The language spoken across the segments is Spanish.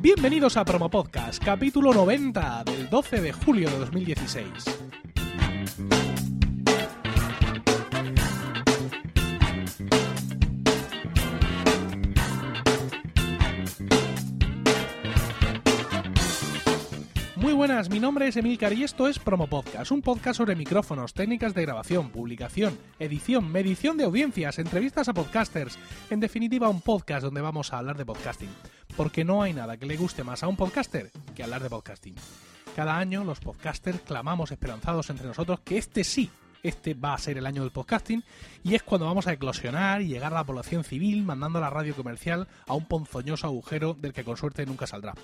Bienvenidos a Promo Podcast, capítulo 90 del 12 de julio de 2016. Buenas, mi nombre es Emilcar y esto es Promo Podcast, un podcast sobre micrófonos, técnicas de grabación, publicación, edición, medición de audiencias, entrevistas a podcasters, en definitiva un podcast donde vamos a hablar de podcasting, porque no hay nada que le guste más a un podcaster que hablar de podcasting. Cada año los podcasters clamamos esperanzados entre nosotros que este sí este va a ser el año del podcasting y es cuando vamos a eclosionar y llegar a la población civil mandando a la radio comercial a un ponzoñoso agujero del que con suerte nunca saldrá.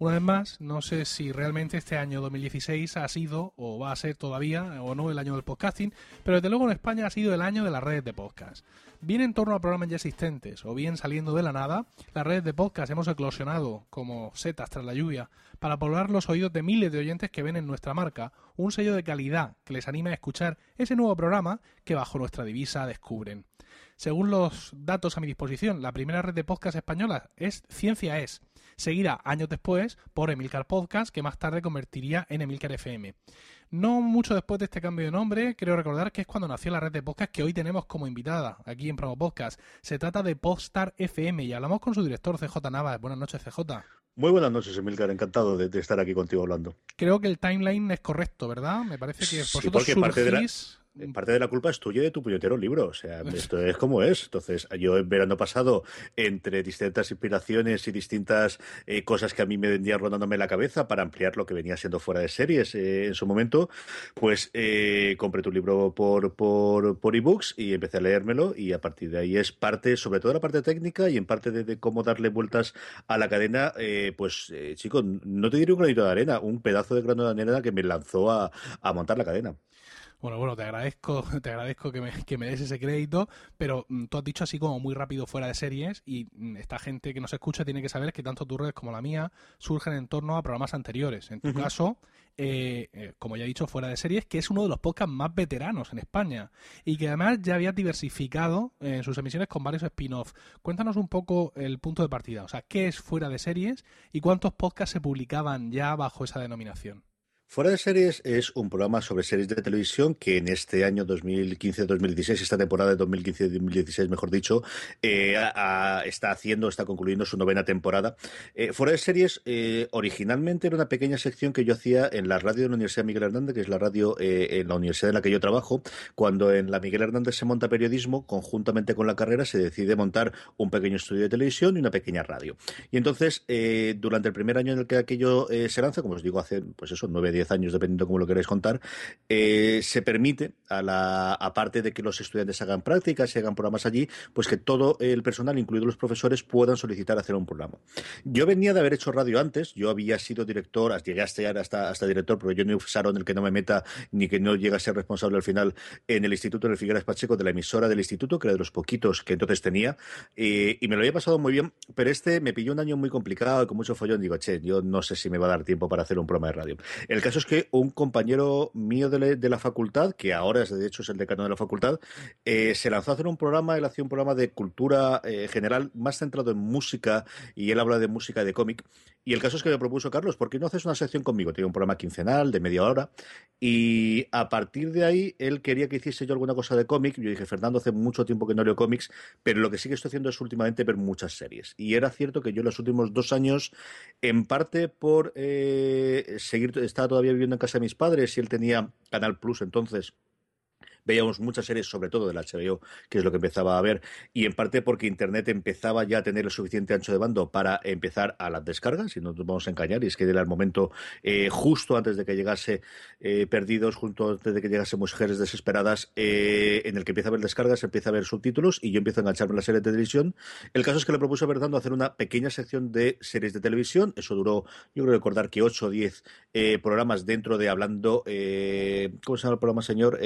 Una vez más, no sé si realmente este año 2016 ha sido o va a ser todavía o no el año del podcasting, pero desde luego en España ha sido el año de las redes de podcast. Bien en torno a programas ya existentes o bien saliendo de la nada, las redes de podcast hemos eclosionado como setas tras la lluvia para poblar los oídos de miles de oyentes que ven en nuestra marca un sello de calidad que les anima a escuchar ese nuevo programa que bajo nuestra divisa descubren. Según los datos a mi disposición, la primera red de podcast española es Ciencia Es, seguida años después por Emilcar Podcast, que más tarde convertiría en Emilcar FM. No mucho después de este cambio de nombre, creo recordar que es cuando nació la red de podcast que hoy tenemos como invitada aquí en Promo Podcast. Se trata de Podstar FM y hablamos con su director CJ Navas. Buenas noches, CJ. Muy buenas noches, Emilcar. Encantado de, de, estar aquí contigo hablando. Creo que el timeline es correcto, ¿verdad? Me parece que vosotros sí, surgís... parte de la parte de la culpa es tuya y de tu puñetero libro. O sea, esto es como es. Entonces, yo en verano pasado, entre distintas inspiraciones y distintas eh, cosas que a mí me vendían rodándome la cabeza para ampliar lo que venía siendo fuera de series eh, en su momento, pues eh, compré tu libro por, por, por ebooks y empecé a leérmelo. Y a partir de ahí es parte, sobre todo la parte técnica y en parte de, de cómo darle vueltas a la cadena. pues, chico, no te diré un granito de arena, un pedazo de grano de arena que me lanzó a, a montar la cadena. Bueno, bueno, te agradezco, te agradezco que me, que me des ese crédito, pero mm, tú has dicho así como muy rápido fuera de series y mm, esta gente que nos escucha tiene que saber que tanto tu red como la mía surgen en torno a programas anteriores. En tu uh -huh. caso, eh, eh, como ya he dicho, fuera de series, que es uno de los podcasts más veteranos en España y que además ya había diversificado en sus emisiones con varios spin-offs. Cuéntanos un poco el punto de partida, o sea, ¿qué es fuera de series y cuántos podcasts se publicaban ya bajo esa denominación? Fuera de series es un programa sobre series de televisión que en este año 2015-2016, esta temporada de 2015-2016, mejor dicho, eh, a, a, está haciendo, está concluyendo su novena temporada. Eh, Fuera de series, eh, originalmente era una pequeña sección que yo hacía en la radio de la Universidad Miguel Hernández, que es la radio eh, en la universidad en la que yo trabajo. Cuando en la Miguel Hernández se monta periodismo, conjuntamente con la carrera se decide montar un pequeño estudio de televisión y una pequeña radio. Y entonces, durante el primer año en el que aquello se lanza, como os digo, hace, pues eso, nueve 10 años, dependiendo cómo lo queráis contar, eh, se permite, a la, aparte de que los estudiantes hagan prácticas y hagan programas allí, pues que todo el personal, incluidos los profesores, puedan solicitar hacer un programa. Yo venía de haber hecho radio antes, yo había sido director, llegué hasta, hasta, hasta director, pero yo no usaron el que no me meta ni que no llegue a ser responsable al final en el Instituto del Figueras Pacheco, de la emisora del instituto, que era de los poquitos que entonces tenía, eh, y me lo había pasado muy bien, pero este me pilló un año muy complicado con mucho follón, digo, che, yo no sé si me va a dar tiempo para hacer un programa de radio. El caso es que un compañero mío de, la facultad, que ahora es de hecho es el decano de la facultad, eh, se lanzó a hacer un programa, él hacía un programa de cultura eh, general más centrado en música y él habla de música de cómic. Y el caso es que me propuso, Carlos, ¿por qué no haces una sección conmigo? Tiene un programa quincenal de media hora y a partir de ahí él quería que hiciese yo alguna cosa de cómic. Yo dije, Fernando, hace mucho tiempo que no leo cómics, pero lo que sí que estoy haciendo es últimamente ver muchas series. Y era cierto que yo los últimos dos años, en parte por eh, seguir, estaba todavía viviendo en casa de mis padres y él tenía Canal Plus entonces veíamos muchas series, sobre todo del HBO, que es lo que empezaba a ver, y en parte porque Internet empezaba ya a tener el suficiente ancho de bando para empezar a las descargas, y no nos vamos a engañar, y es que era el momento eh, justo antes de que llegase eh, Perdidos, justo antes de que llegase Mujeres Desesperadas, eh, en el que empieza a ver descargas, empieza a ver subtítulos, y yo empiezo a engancharme en la serie de televisión. El caso es que le propuso a Fernando hacer una pequeña sección de series de televisión, eso duró, yo creo recordar que 8 o 10 programas dentro de hablando, ¿cómo se llama el programa, señor?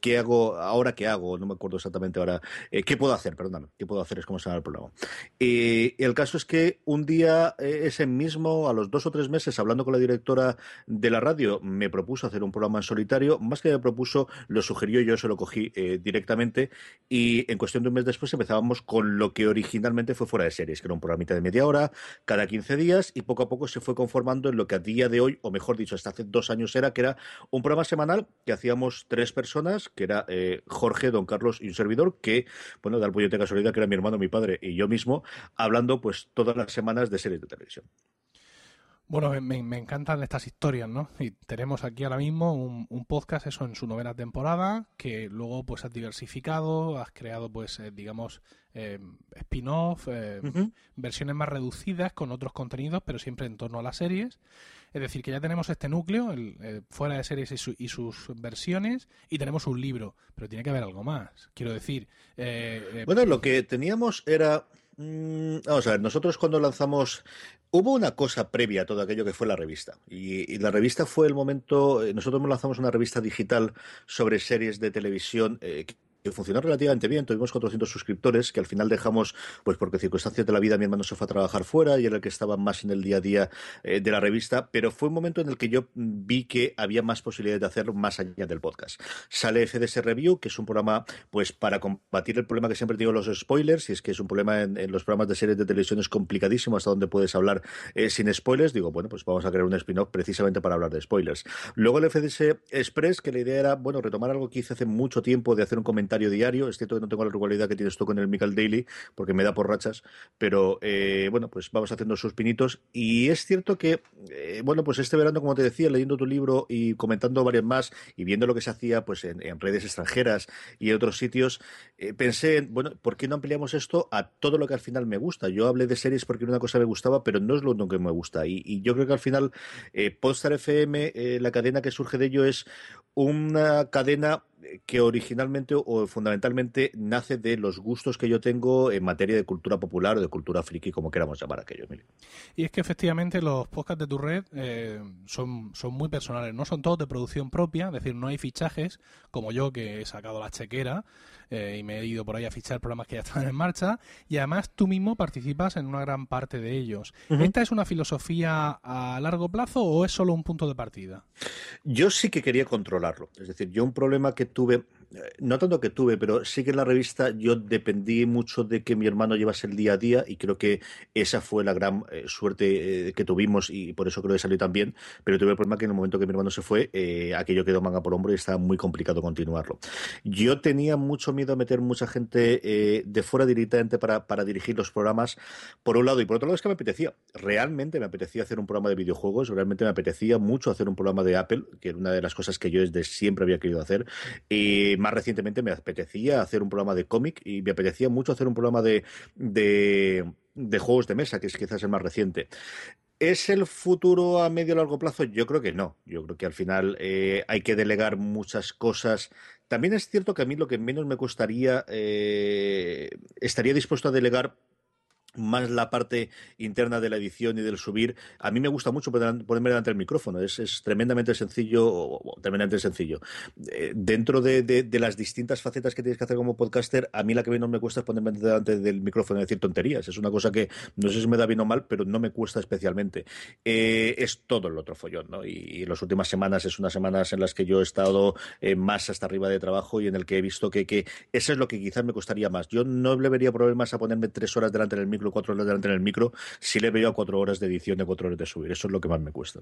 ¿Qué hago ahora? ¿Qué hago? No me acuerdo exactamente ahora. Eh, ¿Qué puedo hacer? Perdóname. ¿Qué puedo hacer? Es como se llama el programa. Y el caso es que un día, eh, ese mismo, a los dos o tres meses, hablando con la directora de la radio, me propuso hacer un programa en solitario. Más que me propuso, lo sugirió yo, se lo cogí directamente. Y en cuestión de un mes después empezábamos con lo que originalmente fue fuera de series, que era un programita de media hora, cada 15 días, y poco a poco se fue conformando en lo que a día de hoy, o mejor dicho, hasta hace dos años era, que era un programa semanal que hacíamos tres personas, que era eh, Jorge, Don Carlos y un servidor, que, bueno, da el pollo de casualidad, que era mi hermano, mi padre y yo mismo, hablando pues todas las semanas de series de televisión. Bueno, me, encantan estas historias, ¿no? Y tenemos aquí ahora mismo un, podcast, eso en su novena temporada, que luego pues has diversificado, has creado pues, eh, digamos, eh, spin-off, eh, versiones más reducidas con otros contenidos, pero siempre en torno a las series. Es decir, que ya tenemos este núcleo, el, fuera de series y, sus versiones, y tenemos un libro, pero tiene que haber algo más. Quiero decir... bueno, lo que teníamos era... Mm, vamos a ver, nosotros cuando lanzamos Hubo una cosa previa a todo aquello que fue la revista. Y, la revista fue el momento. Eh, nosotros lanzamos una revista digital sobre series de televisión eh, que funcionó relativamente bien. Tuvimos 400 suscriptores que al final dejamos, pues porque circunstancias de la vida mi hermano se fue a trabajar fuera y era el que estaba más en el día a día eh, de la revista, pero fue un momento en el que yo vi que había más posibilidades de hacerlo más allá del podcast. Sale FDS Review, que es un programa pues para combatir el problema que siempre digo los spoilers, y es que es un problema en, los programas de series de televisión es complicadísimo hasta donde puedes hablar eh, sin spoilers. Digo, bueno, pues vamos a crear un spin-off precisamente para hablar de spoilers. Luego el FDS Express, que la idea era, bueno, retomar algo que hice hace mucho tiempo de hacer un comentario diario. Es cierto que no tengo la regularidad que tienes tú con el Michael Daily, porque me da por rachas, pero eh, bueno, pues vamos haciendo sus pinitos. Y es cierto que, eh, bueno, pues este verano, como te decía, leyendo tu libro y comentando varios más y viendo lo que se hacía pues en, redes extranjeras y en otros sitios, eh, pensé, bueno, ¿por qué no ampliamos esto a todo lo que al final me gusta? Yo hablé de series porque una cosa me gustaba, pero no es lo único que me gusta. Y, yo creo que al final, Postar FM, la cadena que surge de ello es una cadena que originalmente o fundamentalmente nace de los gustos que yo tengo en materia de cultura popular o de cultura friki, como queramos llamar aquello, Emilio. Y es que efectivamente los podcasts de tu red eh, son, son muy personales, no son todos de producción propia, es decir, no hay fichajes como yo que he sacado la chequera eh, y me he ido por ahí a fichar programas que ya están en marcha y además tú mismo participas en una gran parte de ellos. ¿Esta es una filosofía a largo plazo o es solo un punto de partida? Yo sí que quería controlarlo, es decir, yo un problema que tuve no tanto que tuve, pero sí que en la revista yo dependí mucho de que mi hermano llevase el día a día y creo que esa fue la gran eh, suerte eh, que tuvimos y por eso creo que salió tan bien, pero tuve el problema que en el momento que mi hermano se fue, eh, aquello quedó manga por hombro y estaba muy complicado continuarlo. Yo tenía mucho miedo a meter mucha gente de fuera directamente para, para dirigir los programas, por un lado, y por otro lado es que me apetecía, realmente me apetecía hacer un programa de videojuegos, realmente me apetecía mucho hacer un programa de Apple, que era una de las cosas que yo desde siempre había querido hacer. Y más recientemente me apetecía hacer un programa de cómic y me apetecía mucho hacer un programa de, de, juegos de mesa, que es quizás el más reciente. ¿Es el futuro a medio o largo plazo? Yo creo que no. Yo creo que al final eh, hay que delegar muchas cosas. También es cierto que a mí lo que menos me costaría, eh, estaría dispuesto a delegar más la parte interna de la edición y del subir. A mí me gusta mucho ponerme delante del micrófono. Es, tremendamente sencillo, o, tremendamente sencillo. Eh, dentro de, las distintas facetas que tienes que hacer como podcaster, a mí la que menos me cuesta es ponerme delante del micrófono y decir tonterías. Es una cosa que no sé si me da bien o mal, pero no me cuesta especialmente. Eh, es todo el otro follón, ¿no? Y, las últimas semanas es unas semanas en las que yo he estado eh, más hasta arriba de trabajo y en el que he visto que, que eso es lo que quizás me costaría más. Yo no le vería problemas a ponerme tres horas delante del cuatro horas delante en el micro, si le veo a cuatro horas de edición de cuatro horas de subir. Eso es lo que más me cuesta.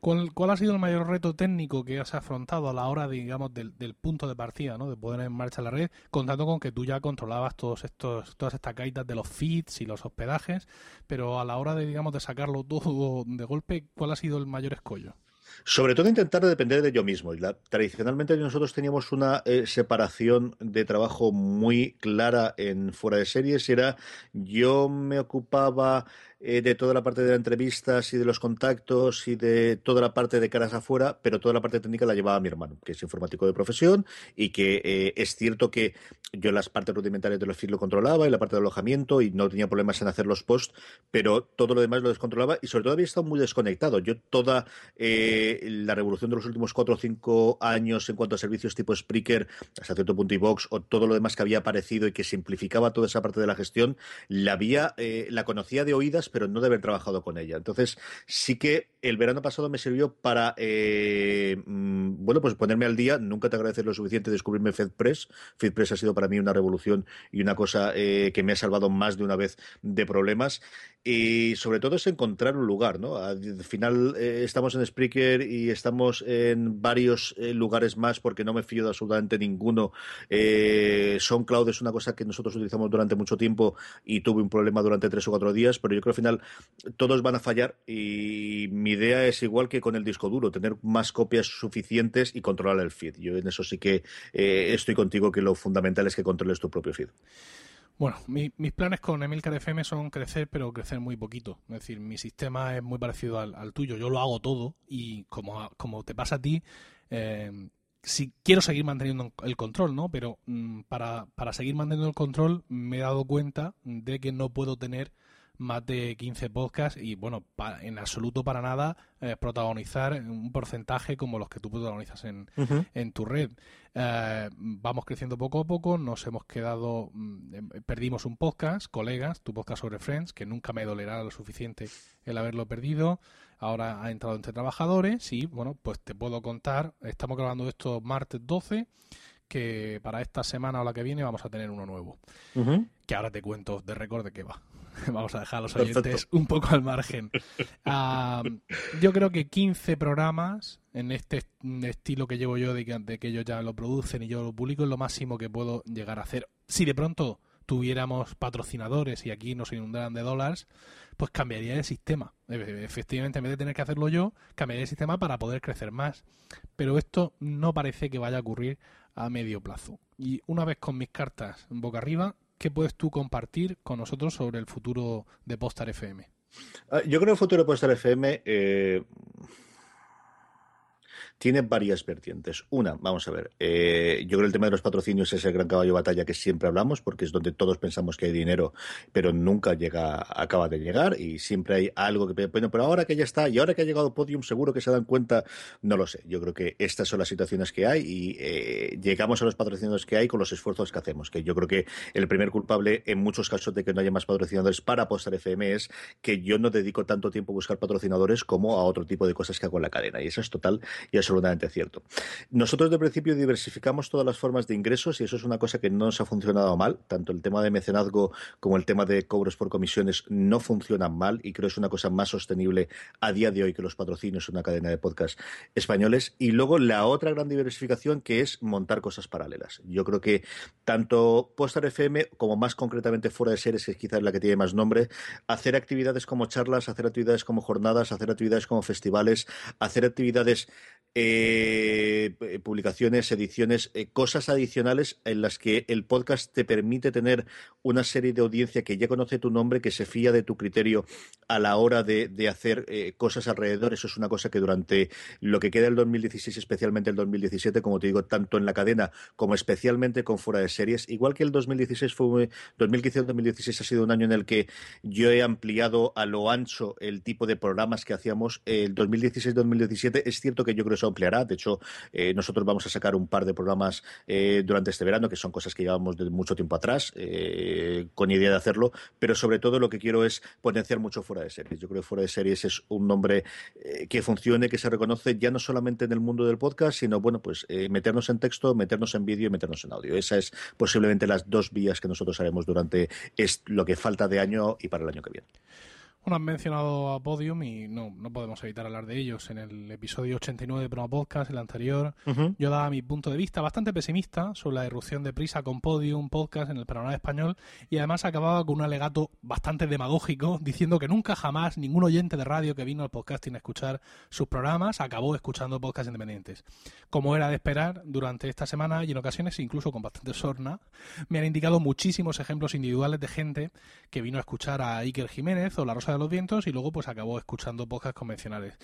¿Cuál, ha sido el mayor reto técnico que has afrontado a la hora, digamos, del, punto de partida, ¿no? de poner en marcha la red, contando con que tú ya controlabas todos estos, todas estas gaitas de los feeds y los hospedajes, pero a la hora de, digamos, de sacarlo todo de golpe, ¿cuál ha sido el mayor escollo? Sobre todo intentar depender de yo mismo. tradicionalmente nosotros teníamos una eh, separación de trabajo muy clara en fuera de series. Era yo me ocupaba eh, de toda la parte de las entrevistas y de los contactos y de toda la parte de caras afuera, pero toda la parte técnica la llevaba mi hermano, que es informático de profesión y que eh, es cierto que yo las partes rudimentarias de los feeds lo controlaba y la parte de alojamiento y no tenía problemas en hacer los posts, pero todo lo demás lo descontrolaba y sobre todo había estado muy desconectado. Yo toda eh, la revolución de los últimos cuatro o cinco años en cuanto a servicios tipo Spreaker, hasta cierto punto iVox o todo lo demás que había aparecido y que simplificaba toda esa parte de la gestión, la había, la conocía de oídas, pero no de haber trabajado con ella. Entonces, sí que el verano pasado me sirvió para, eh, mm, bueno, pues ponerme al día. Nunca te agradecer lo suficiente descubrirme FedPress. FedPress ha sido para mí una revolución y una cosa eh, que me ha salvado más de una vez de problemas. Y sobre todo es encontrar un lugar, ¿no? Al final eh, estamos en Spreaker y estamos en varios lugares más porque no me fío de absolutamente ninguno. SoundCloud es una cosa que nosotros utilizamos durante mucho tiempo y tuve un problema durante tres o cuatro días, pero yo creo final todos van a fallar y mi idea es igual que con el disco duro, tener más copias suficientes y controlar el feed. Yo en eso sí que eh, estoy contigo que lo fundamental es que controles tu propio feed. Bueno, mis planes con Emilcar FM son crecer, pero crecer muy poquito. Es decir, mi sistema es muy parecido al, tuyo. Yo lo hago todo y como, como te pasa a ti, eh, si quiero seguir manteniendo el control, ¿no? Pero mm, para, para seguir manteniendo el control me he dado cuenta de que no puedo tener más de 15 podcasts y, bueno, en absoluto para nada eh, protagonizar un porcentaje como los que tú protagonizas en, en tu red. Eh, vamos creciendo poco a poco, nos hemos quedado, mm, em, perdimos un podcast, colegas, tu podcast sobre Friends, que nunca me dolerá lo suficiente el haberlo perdido. Ahora ha entrado entre trabajadores y, bueno, pues te puedo contar, estamos grabando esto martes 12 que para esta semana o la que viene vamos a tener uno nuevo. Que ahora te cuento de récord de qué va. Vamos a dejar a los oyentes un poco al margen. yo creo que 15 programas en este estilo que llevo yo de que, de que, ellos ya lo producen y yo lo publico es lo máximo que puedo llegar a hacer. Si de pronto tuviéramos patrocinadores y aquí nos inundaran de dólares, pues cambiaría de sistema. Efectivamente, en vez de tener que hacerlo yo, cambiaría de sistema para poder crecer más. Pero esto no parece que vaya a ocurrir a medio plazo. Y una vez con mis cartas boca arriba, ¿qué puedes tú compartir con nosotros sobre el futuro de Postar FM? Ah, yo creo que el futuro de Postar FM eh, tiene varias vertientes. Una, vamos a ver, eh, yo creo que el tema de los patrocinios es el gran caballo de batalla que siempre hablamos, porque es donde todos pensamos que hay dinero, pero nunca llega, acaba de llegar y siempre hay algo que, bueno, pero ahora que ya está y ahora que ha llegado Podium, seguro que se dan cuenta, no lo sé. Yo creo que estas son las situaciones que hay y eh, llegamos a los patrocinadores que hay con los esfuerzos que hacemos, que yo creo que el primer culpable en muchos casos de que no haya más patrocinadores para apostar FM es que yo no dedico tanto tiempo a buscar patrocinadores como a otro tipo de cosas que hago en la cadena y eso es total y absolutamente cierto. Nosotros de principio diversificamos todas las formas de ingresos y eso es una cosa que no nos ha funcionado mal. Tanto el tema de mecenazgo como el tema de cobros por comisiones no funcionan mal y creo que es una cosa más sostenible a día de hoy que los patrocinios en una cadena de podcast españoles. Y luego la otra gran diversificación que es montar cosas paralelas. Yo creo que tanto Postar FM como más concretamente fuera de series, que quizás la que tiene más nombre, hacer actividades como charlas, hacer actividades como jornadas, hacer actividades como festivales, hacer actividades eh, publicaciones, ediciones, eh, cosas adicionales en las que el podcast te permite tener una serie de audiencia que ya conoce tu nombre, que se fía de tu criterio a la hora de, hacer eh, cosas alrededor. Eso es una cosa que durante lo que queda del 2016, especialmente el 2017, como te digo, tanto en la cadena como especialmente con fuera de series, igual que el 2016 fue 2015-2016 ha sido un año en el que yo he ampliado a lo ancho el tipo de programas que hacíamos. El 2016-2017 es cierto que yo creo que ampliará. De hecho, eh, nosotros vamos a sacar un par de programas eh, durante este verano, que son cosas que llevamos de mucho tiempo atrás, eh, con idea de hacerlo, pero sobre todo lo que quiero es potenciar mucho fuera de series. Yo creo que fuera de series es un nombre que funcione, que se reconoce ya no solamente en el mundo del podcast, sino, bueno, pues meternos en texto, meternos en vídeo y meternos en audio. Esa es posiblemente las dos vías que nosotros haremos durante lo que falta de año y para el año que viene. Bueno, han mencionado a Podium y no, no podemos evitar hablar de ellos. En el episodio 89 de Promo Podcast, el anterior, yo daba mi punto de vista bastante pesimista sobre la irrupción de Prisa con Podium Podcast en el panorama español y además acababa con un alegato bastante demagógico diciendo que nunca jamás ningún oyente de radio que vino al podcasting a escuchar sus programas acabó escuchando podcasts independientes. Como era de esperar, durante esta semana y en ocasiones incluso con bastante sorna, me han indicado muchísimos ejemplos individuales de gente que vino a escuchar a Iker Jiménez o La Rosa de los vientos y luego pues acabó escuchando podcasts convencionales.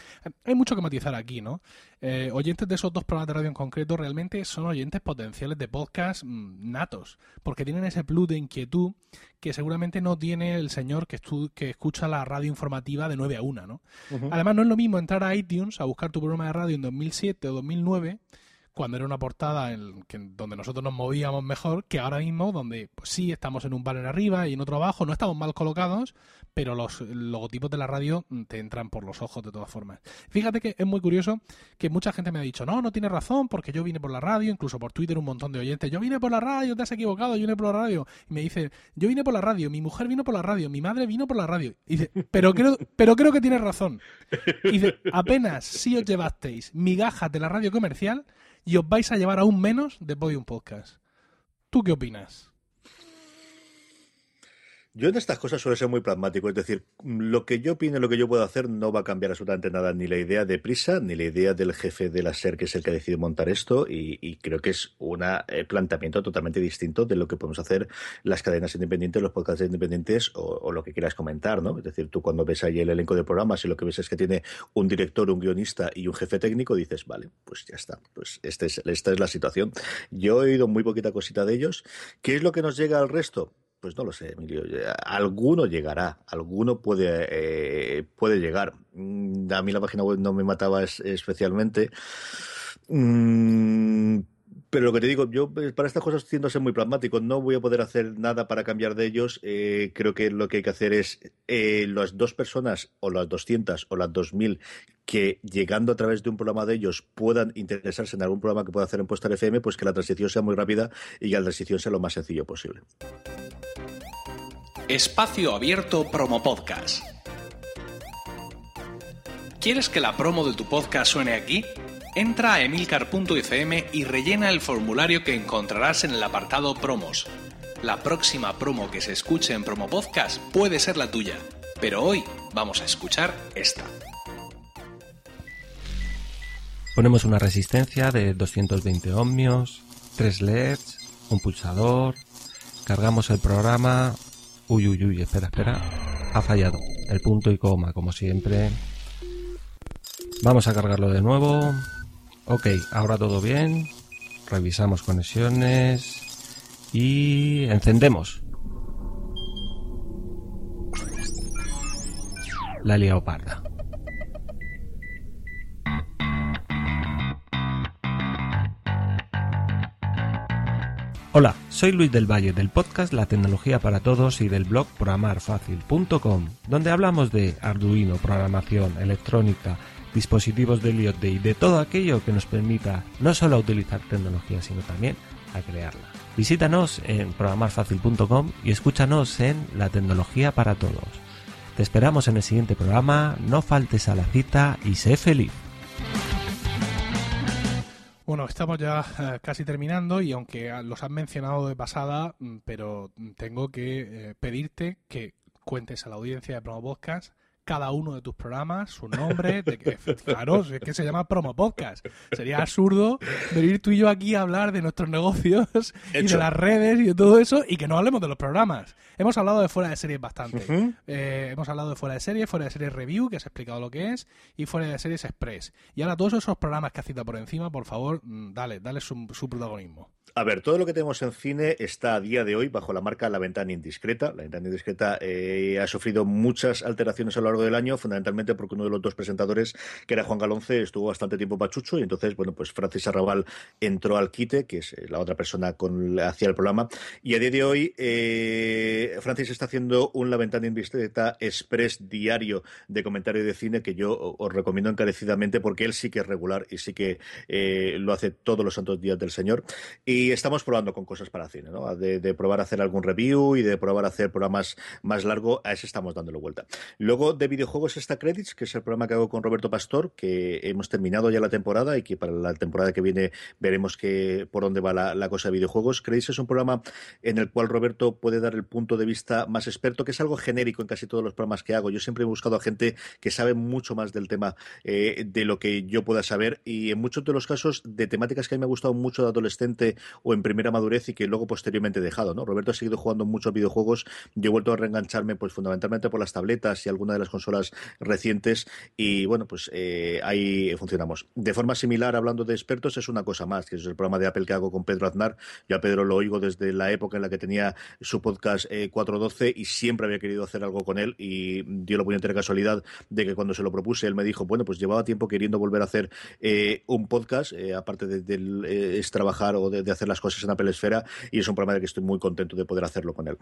Hay mucho que matizar aquí, ¿no? Eh, oyentes de esos dos programas de radio en concreto realmente son oyentes potenciales de podcast mm, natos, porque tienen ese plus de inquietud que seguramente no tiene el señor que, que escucha la radio informativa de 9 a 1, ¿no? Además, no es lo mismo entrar a iTunes a buscar tu programa de radio en 2007 o 2009 cuando era una portada en que, donde nosotros nos movíamos mejor que ahora mismo, donde pues sí estamos en un banner arriba y en otro abajo, no estamos mal colocados, pero los logotipos de la radio te entran por los ojos de todas formas. Fíjate que es muy curioso que mucha gente me ha dicho, no, no tienes razón, porque yo vine por la radio, incluso por Twitter un montón de oyentes, yo vine por la radio, te has equivocado, yo vine por la radio. Y me dice, yo vine por la radio, mi mujer vino por la radio, mi madre vino por la radio. Dice, pero creo, pero creo que tienes razón. Dice, apenas si os llevasteis migajas de la radio comercial, y os vais a llevar aún menos de Podium Podcast. ¿Tú qué opinas? Yo en estas cosas suelo ser muy pragmático, es decir, lo que yo opino, lo que yo puedo hacer no va a cambiar absolutamente nada, ni la idea de prisa, ni la idea del jefe de la SER, que es el que decide montar esto, y, creo que es un eh, planteamiento totalmente distinto de lo que podemos hacer las cadenas independientes, los podcasts independientes o, lo que quieras comentar, ¿no? Es decir, tú cuando ves ahí el elenco de programas y lo que ves es que tiene un director, un guionista y un jefe técnico, dices, vale, pues ya está, pues este es, esta es la situación. Yo he oído muy poquita cosita de ellos. ¿Qué es lo que nos llega al resto? Pues no lo sé, Emilio. Alguno llegará, alguno puede, eh, puede llegar. Mm, a mí la página web no me mataba especialmente. Mm, pero lo que te digo, yo eh, para estas cosas tiendo muy pragmático. No voy a poder hacer nada para cambiar de ellos. Eh, creo que lo que hay que hacer es las dos personas, o las 200 o las 2000, que llegando a través de un programa de ellos puedan interesarse en algún programa que pueda hacer en Postar FM, pues que la transición sea muy rápida y que la transición sea lo más sencillo posible. Espacio Abierto Promo Podcast. ¿Quieres que la promo de tu podcast suene aquí? Entra a emilcar.fm y rellena el formulario que encontrarás en el apartado Promos. La próxima promo que se escuche en Promo Podcast puede ser la tuya, pero hoy vamos a escuchar esta. Ponemos una resistencia de 220 ohmios, 3 LEDs, un pulsador, cargamos el programa, Uy, uy, uy, espera, espera. Ha fallado. El punto y coma, como siempre. Vamos a cargarlo de nuevo. Ok, ahora todo bien. Revisamos conexiones. Y encendemos. La leoparda. Hola, soy Luis del Valle del podcast La Tecnología para Todos y del blog programarfacil.com, donde hablamos de Arduino, programación, electrónica, dispositivos de IoT y de todo aquello que nos permita no solo utilizar tecnología, sino también a crearla. Visítanos en programarfacil.com y escúchanos en La Tecnología para Todos. Te esperamos en el siguiente programa, no faltes a la cita y sé feliz. Bueno, estamos ya eh, casi terminando y aunque los has mencionado de pasada, mm, pero tengo que eh, pedirte que cuentes a la audiencia de Promo Podcast cada uno de tus programas, su nombre, de que, claro, es que se llama Promo Podcast. Sería absurdo venir tú y yo aquí a hablar de nuestros negocios y de las redes y de todo eso y que no hablemos de los programas. Hemos hablado de fuera de series bastante. Eh, hemos hablado de fuera de series, fuera de series review, que has explicado lo que es, y fuera de series express. Y ahora todos esos programas que has citado por encima, por favor, mm, dale, dale su, su protagonismo. A ver, todo lo que tenemos en cine está a día de hoy bajo la marca La Ventana Indiscreta. La Ventana Indiscreta eh, ha sufrido muchas alteraciones a lo largo del año, fundamentalmente porque uno de los dos presentadores, que era Juan Galonce, estuvo bastante tiempo pachucho y entonces, bueno, pues Francis Arrabal entró al quite, que es la otra persona con hacia el programa. Y a día de hoy, eh, Francis está haciendo un La Ventana Indiscreta express diario de comentario de cine que yo os recomiendo encarecidamente porque él sí que es regular y sí que eh, lo hace todos los santos días del Señor. Y estamos probando con cosas para cine, ¿no? De, probar a hacer algún review y de probar a hacer programas más largos, a eso estamos dándole vuelta. Luego, de videojuegos está Credits, que es el programa que hago con Roberto Pastor, que hemos terminado ya la temporada y que para la temporada que viene veremos que, por dónde va la, cosa de videojuegos. Credits es un programa en el cual Roberto puede dar el punto de vista más experto, que es algo genérico en casi todos los programas que hago. Yo siempre he buscado a gente que sabe mucho más del tema eh, de lo que yo pueda saber y en muchos de los casos de temáticas que a mí me ha gustado mucho de adolescente o en primera madurez y que luego posteriormente he dejado. ¿no? Roberto ha seguido jugando muchos videojuegos. Yo he vuelto a reengancharme pues fundamentalmente por las tabletas y alguna de las consolas recientes y bueno, pues eh, ahí funcionamos. De forma similar, hablando de expertos, es una cosa más, que es el programa de Apple que hago con Pedro Aznar. Yo a Pedro lo oigo desde la época en la que tenía su podcast 412 eh, y siempre había querido hacer algo con él y dio la puñetera casualidad de que cuando se lo propuse él me dijo, bueno, pues llevaba tiempo queriendo volver a hacer eh, un podcast, aparte de, es trabajar o de, hacer las cosas en Apple Esfera y es un programa del que estoy muy contento de poder hacerlo con él.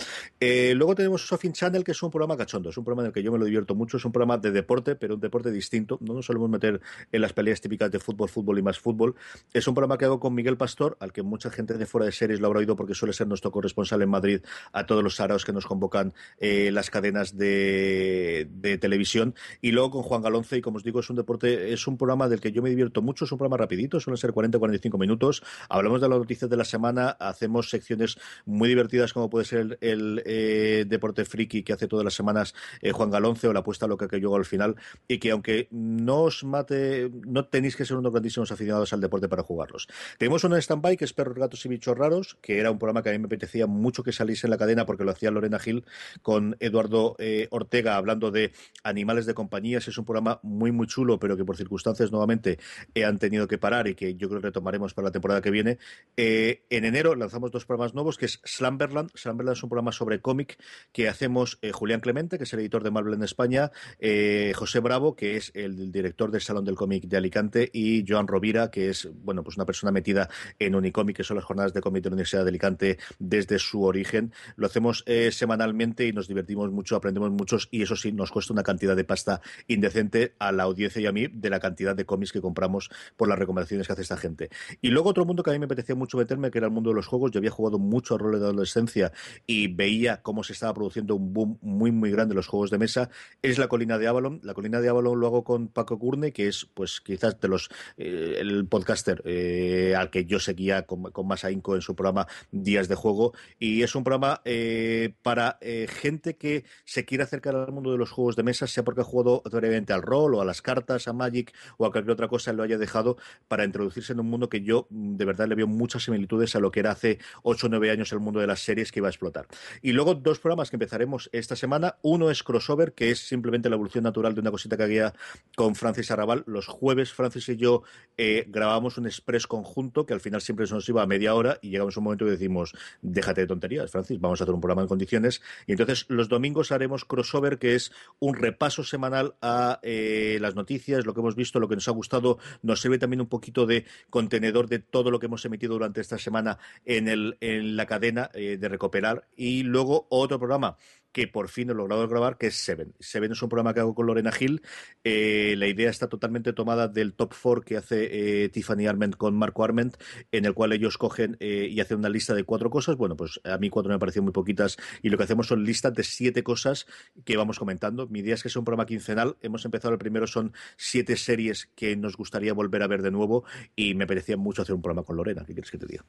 luego tenemos Sofin Channel, que es un programa cachondo, es un programa en el que yo me lo divierto mucho, es un programa de deporte, pero un deporte distinto. No nos solemos meter en las peleas típicas de fútbol, fútbol y más fútbol. Es un programa que hago con Miguel Pastor, al que mucha gente de fuera de series lo habrá oído porque suele ser nuestro corresponsal en Madrid a todos los saraos que nos convocan eh, las cadenas de, televisión. Y luego con Juan Galonce, y como os digo, es un deporte, es un programa del que yo me divierto mucho, es un programa rapidito, suelen ser 40-45 minutos. Hablamos de las noticias de la semana, hacemos secciones muy divertidas como puede ser el, eh, deporte friki que hace todas las semanas eh, Juan Galonce o la apuesta loca que hago al final y que aunque no os mate, no tenéis que ser unos grandísimos aficionados al deporte para jugarlos. Tenemos un stand-by que es Perros, Gatos y Bichos Raros, que era un programa que a mí me apetecía mucho que saliese en la cadena porque lo hacía Lorena Gil con Eduardo eh, Ortega hablando de animales de compañías. Es un programa muy, muy chulo, pero que por circunstancias nuevamente eh, han tenido que parar y que yo creo que retomaremos para la temporada que viene. en enero lanzamos dos programas nuevos, que es Slamberland. Slamberland es un programa sobre cómic que hacemos Julián Clemente, que es el editor de Marvel en España, eh, José Bravo, que es el director del Salón del Cómic de Alicante, y Joan Rovira, que es bueno pues una persona metida en Unicómic, que son las jornadas de cómic de la Universidad de Alicante desde su origen. Lo hacemos eh, semanalmente y nos divertimos mucho, aprendemos muchos, y eso sí, nos cuesta una cantidad de pasta indecente a la audiencia y a mí de la cantidad de cómics que compramos por las recomendaciones que hace esta gente. Y luego otro mundo que a mí me apetecía mucho meterme, que era el mundo de los juegos. Yo había jugado mucho a roles de adolescencia y veía cómo se estaba produciendo un boom muy, muy grande en los juegos de mesa. Es la colina de Avalon. La colina de Avalon lo hago con Paco Curne, que es, pues, quizás de los eh, el podcaster eh, al que yo seguía con, más ahínco en su programa Días de Juego. Y es un programa eh, para gente que se quiere acercar al mundo de los juegos de mesa, sea porque ha jugado previamente al rol o a las cartas, a Magic o a cualquier otra cosa, lo haya dejado para introducirse en un mundo que yo de verdad le veo muchas similitudes a lo que era hace 8 o 9 años el mundo de las series que iba a explotar. Y luego dos programas que empezaremos esta semana. Uno es Crossover, que es simplemente la evolución natural de una cosita que había con Francis Arrabal. Los jueves, Francis y yo eh, grabamos un express conjunto que al final siempre se nos iba a media hora y llegamos a un momento y decimos, déjate de tonterías, Francis, vamos a hacer un programa en condiciones. Y entonces los domingos haremos crossover, que es un repaso semanal a eh, las noticias, lo que hemos visto, lo que nos ha gustado. Nos sirve también un poquito de contenedor de todo lo que hemos emitido durante esta semana en, el, en la cadena eh, de recuperar. Y luego otro programa que por fin he logrado grabar, que es Seven. Seven es un programa que hago con Lorena Hill. Eh, la idea está totalmente tomada del top four que hace eh, Tiffany Arment con Marco Arment, en el cual ellos cogen eh, y hacen una lista de cuatro cosas. Bueno, pues a mí cuatro me parecen muy poquitas y lo que hacemos son listas de siete cosas que vamos comentando. Mi idea es que sea un programa quincenal. Hemos empezado el primero, son siete series que nos gustaría volver a ver de nuevo y me parecía mucho hacer un programa con Lorena. ¿Qué quieres que te diga?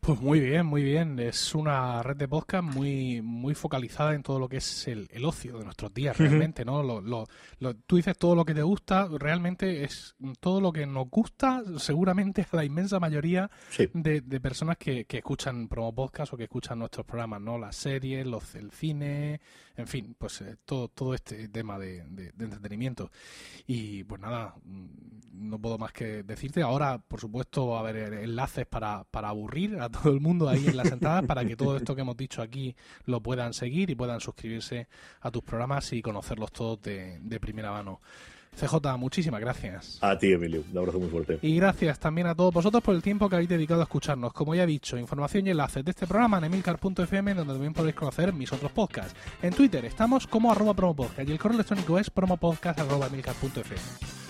Pues muy bien, muy bien. Es una red de podcast muy, muy focalizada en todo lo que es el, ocio de nuestros días, realmente, ¿no? Lo, lo, tú dices todo lo que te gusta, realmente es todo lo que nos gusta, seguramente a la inmensa mayoría de, de, personas que, que escuchan promo podcast o que escuchan nuestros programas, ¿no? Las series, los, el cine, en fin, pues eh, todo, todo este tema de, de, entretenimiento. Y pues nada, mm, no puedo más que decirte. Ahora, por supuesto, va a haber enlaces para, para aburrir a todo el mundo ahí en las entradas para que todo esto que hemos dicho aquí lo puedan seguir y puedan suscribirse a tus programas y conocerlos todos de, de primera mano. CJ, muchísimas gracias. A ti, Emilio. Un abrazo muy fuerte. Y gracias también a todos vosotros por el tiempo que habéis dedicado a escucharnos. Como ya he didicho, información y enlaces de este programa en emilcar.fm, donde también podéis conocer mis otros podcasts. En Twitter estamos como arroba promopodcast y el correo electrónico es promopodcast.emilcar.fm.